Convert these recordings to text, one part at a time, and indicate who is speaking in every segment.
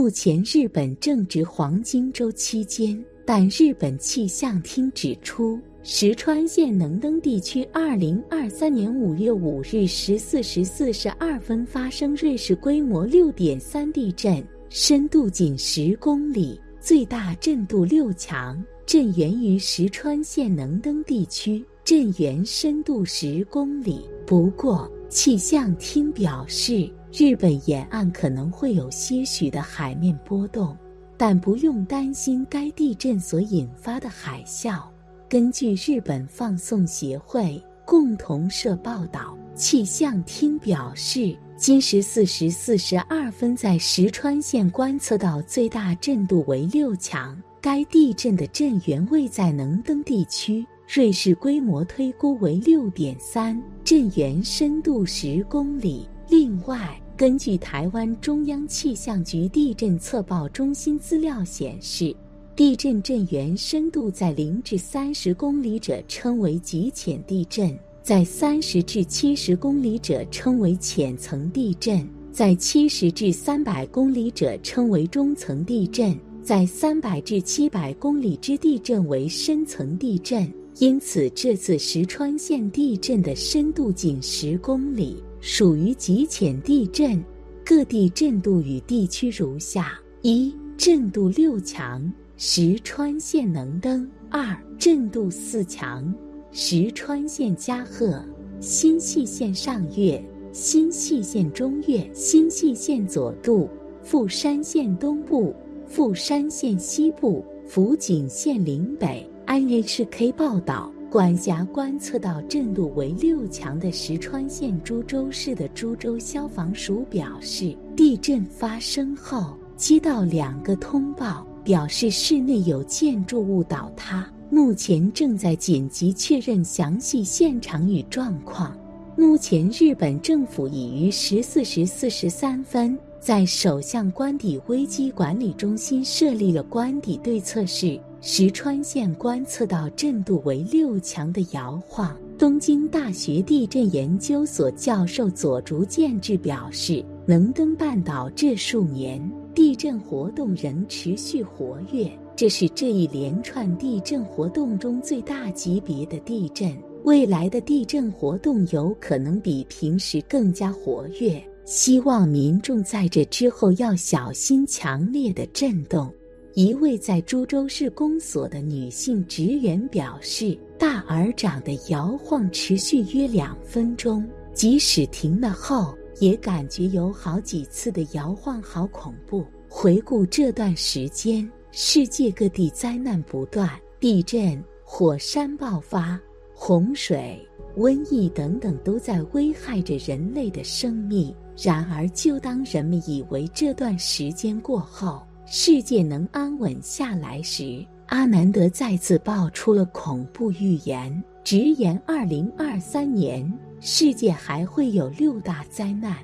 Speaker 1: 目前日本正值黄金周期间，但日本气象厅指出，石川县能登地区二零二三年五月五日十四时四十二分发生瑞士规模六点三地震，深度仅十公里，最大震度六强，震源于石川县能登地区，震源深度十公里。不过，气象厅表示。日本沿岸可能会有些许的海面波动，但不用担心该地震所引发的海啸。根据日本放送协会共同社报道，气象厅表示，今十四时四十二分在石川县观测到最大震度为六强，该地震的震源位在能登地区，瑞士规模推估为六点三，震源深度十公里。另外，根据台湾中央气象局地震测报中心资料显示，地震震源深度在零至三十公里者称为极浅地震，在三十至七十公里者称为浅层地震，在七十至三百公里者称为中层地震，在三百至七百公里之地震为深层地震。因此，这次石川县地震的深度仅十公里。属于极浅地震，各地震度与地区如下：一、震度六强，石川县能登；二、震度四强，石川县加贺、新舄县上越、新舄县中越、新舄县佐渡、富山县东部、富山县西部、福井县岭北。NHK 报道。管辖观测到震度为六强的石川县株洲市的株洲消防署表示，地震发生后接到两个通报，表示室内有建筑物倒塌，目前正在紧急确认详细现场与状况。目前，日本政府已于十四时四十三分在首相官邸危机管理中心设立了官邸对策室。石川县观测到震度为六强的摇晃。东京大学地震研究所教授佐竹健志表示，能登半岛这数年地震活动仍持续活跃，这是这一连串地震活动中最大级别的地震。未来的地震活动有可能比平时更加活跃，希望民众在这之后要小心强烈的震动。一位在株洲市公所的女性职员表示：“大耳掌的摇晃持续约两分钟，即使停了后，也感觉有好几次的摇晃，好恐怖。”回顾这段时间，世界各地灾难不断，地震、火山爆发、洪水、瘟疫等等都在危害着人类的生命。然而，就当人们以为这段时间过后，世界能安稳下来时，阿南德再次爆出了恐怖预言，直言二零二三年世界还会有六大灾难，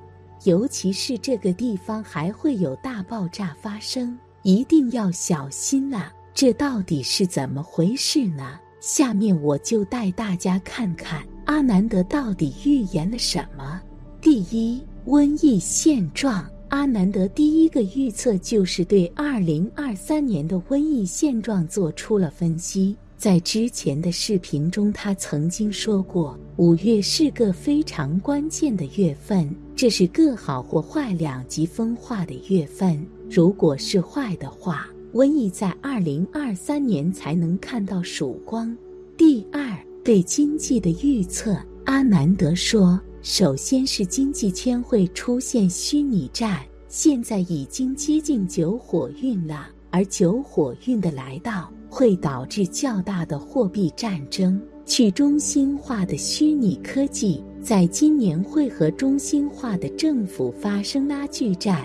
Speaker 1: 尤其是这个地方还会有大爆炸发生，一定要小心了。这到底是怎么回事呢？下面我就带大家看看阿南德到底预言了什么。第一，瘟疫现状。阿南德第一个预测就是对二零二三年的瘟疫现状做出了分析。在之前的视频中，他曾经说过，五月是个非常关键的月份，这是个好或坏两极分化的月份。如果是坏的话，瘟疫在二零二三年才能看到曙光。第二，对经济的预测，阿南德说。首先是经济圈会出现虚拟债，现在已经接近九火运了，而九火运的来到会导致较大的货币战争。去中心化的虚拟科技在今年会和中心化的政府发生拉锯战，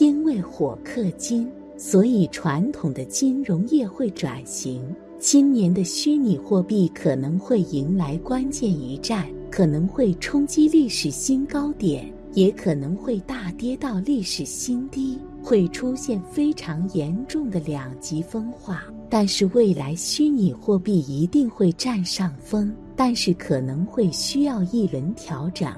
Speaker 1: 因为火克金，所以传统的金融业会转型。今年的虚拟货币可能会迎来关键一战。可能会冲击历史新高点，也可能会大跌到历史新低，会出现非常严重的两极分化。但是未来虚拟货币一定会占上风，但是可能会需要一轮调整。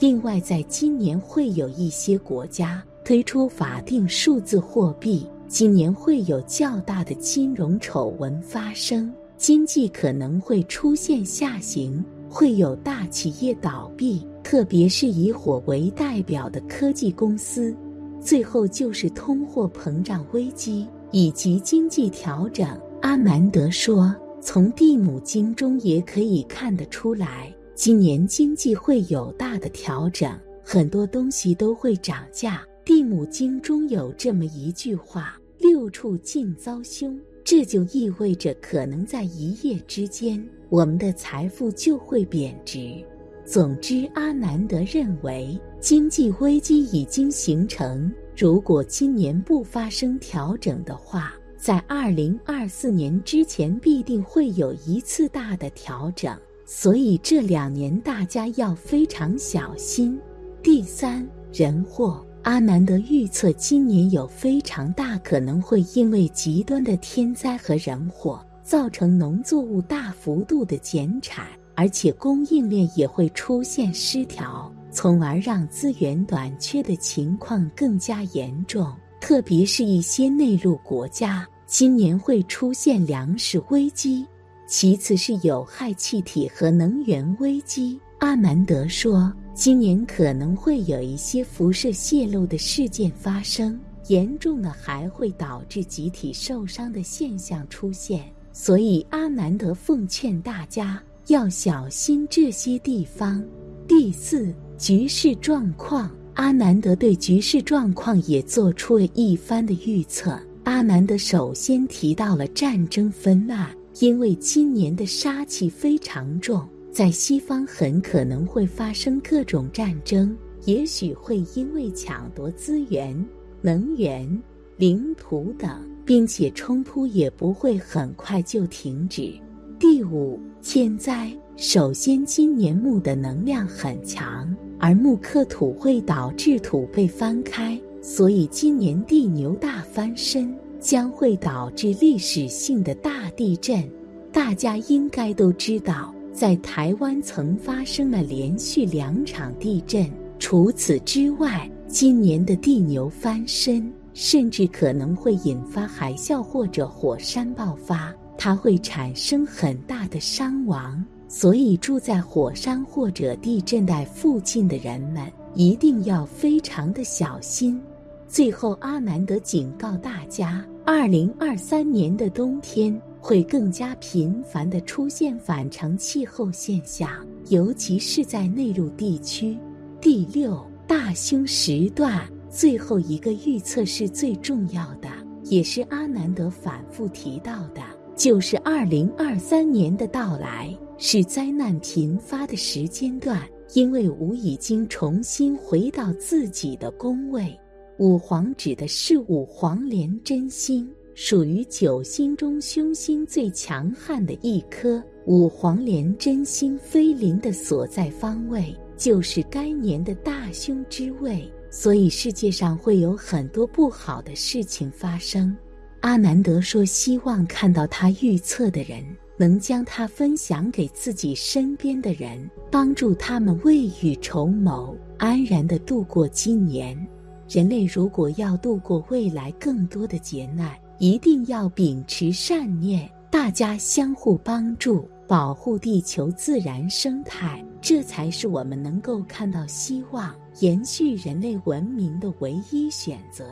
Speaker 1: 另外，在今年会有一些国家推出法定数字货币，今年会有较大的金融丑闻发生，经济可能会出现下行，会有大企业倒闭，特别是以火为代表的科技公司。最后就是通货膨胀危机以及经济调整。阿南德说，从蒂姆经中也可以看得出来，今年经济会有大的调整，很多东西都会涨价。蒂姆经中有这么一句话：“六处尽遭凶”，这就意味着可能在一夜之间，我们的财富就会贬值。总之，阿南德认为经济危机已经形成。如果今年不发生调整的话，在二零二四年之前必定会有一次大的调整。所以这两年大家要非常小心。第三，人祸。阿南德预测今年有非常大可能会因为极端的天灾和人祸，造成农作物大幅度的减产。而且供应链也会出现失调，从而让资源短缺的情况更加严重。特别是一些内陆国家，今年会出现粮食危机。其次是有害气体和能源危机。阿南德说，今年可能会有一些辐射泄漏的事件发生，严重的还会导致集体受伤的现象出现。所以阿南德奉劝大家。要小心这些地方。第四，局势状况。阿南德对局势状况也做出了一番的预测。阿南德首先提到了战争纷乱，因为今年的杀气非常重，在西方很可能会发生各种战争，也许会因为抢夺资源、能源、领土等，并且冲突也不会很快就停止。第五，天灾。首先，今年木的能量很强，而木克土会导致土被翻开，所以今年地牛大翻身将会导致历史性的大地震。大家应该都知道，在台湾曾发生了连续两场地震。除此之外，今年的地牛翻身甚至可能会引发海啸或者火山爆发。它会产生很大的伤亡，所以住在火山或者地震带附近的人们一定要非常的小心。最后，阿南德警告大家，二零二三年的冬天会更加频繁的出现反常气候现象，尤其是在内陆地区。第六，大凶时段，最后一个预测是最重要的，也是阿南德反复提到的。就是二零二三年的到来是灾难频发的时间段，因为吾已经重新回到自己的宫位。五黄指的是五黄连真星，属于九星中凶星最强悍的一颗。五黄连真星飞临的所在方位，就是该年的大凶之位，所以世界上会有很多不好的事情发生。阿南德说：“希望看到他预测的人能将他分享给自己身边的人，帮助他们未雨绸缪，安然的度过今年。人类如果要度过未来更多的劫难，一定要秉持善念，大家相互帮助，保护地球自然生态，这才是我们能够看到希望、延续人类文明的唯一选择。”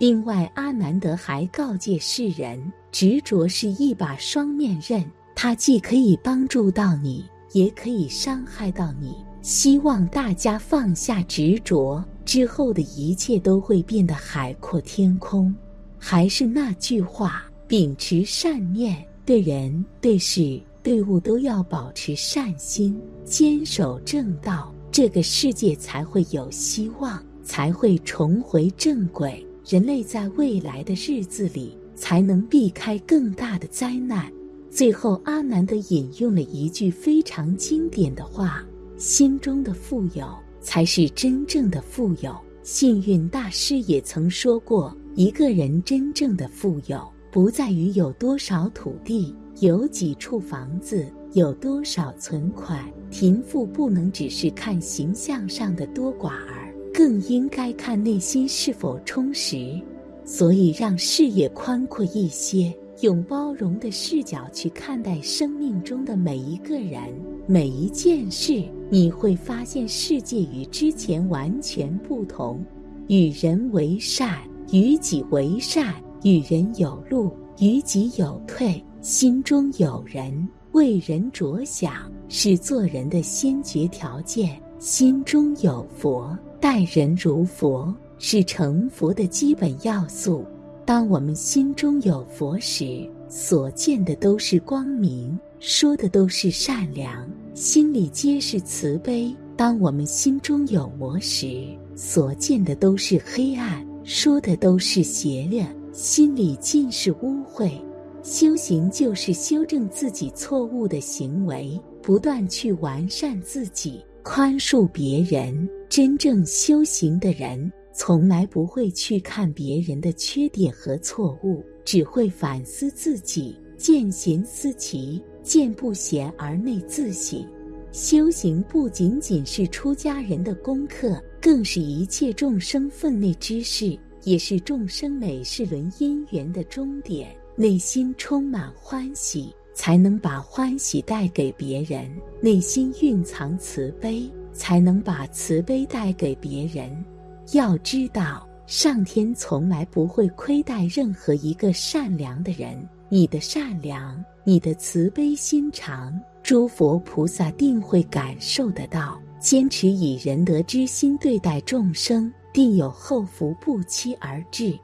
Speaker 1: 另外，阿南德还告诫世人：执着是一把双面刃，它既可以帮助到你，也可以伤害到你。希望大家放下执着，之后的一切都会变得海阔天空。还是那句话，秉持善念，对人、对事、对物都要保持善心，坚守正道，这个世界才会有希望，才会重回正轨。人类在未来的日子里才能避开更大的灾难。最后，阿南德引用了一句非常经典的话：“心中的富有才是真正的富有。”幸运大师也曾说过：“一个人真正的富有，不在于有多少土地、有几处房子、有多少存款。贫富不能只是看形象上的多寡儿。”更应该看内心是否充实。所以，让视野宽阔一些，用包容的视角去看待生命中的每一个人、每一件事，你会发现世界与之前完全不同。与人为善，与己为善；与人有路，与己有退。心中有人，为人着想，是做人的先决条件。心中有佛，待人如佛。是成佛的基本要素。当我们心中有佛时，所见的都是光明，说的都是善良，心里皆是慈悲；当我们心中有魔时，所见的都是黑暗，说的都是邪恶，心里尽是污秽。修行就是修正自己错误的行为，不断去完善自己，宽恕别人。真正修行的人。从来不会去看别人的缺点和错误，只会反思自己。见贤思齐，见不贤而内自省。修行不仅仅是出家人的功课，更是一切众生分内之事，也是众生每世轮因缘的终点。内心充满欢喜，才能把欢喜带给别人；内心蕴藏慈悲，才能把慈悲带给别人。要知道，上天从来不会亏待任何一个善良的人。你的善良，你的慈悲心肠，诸佛菩萨定会感受得到。坚持以仁德之心对待众生，定有后福不期而至。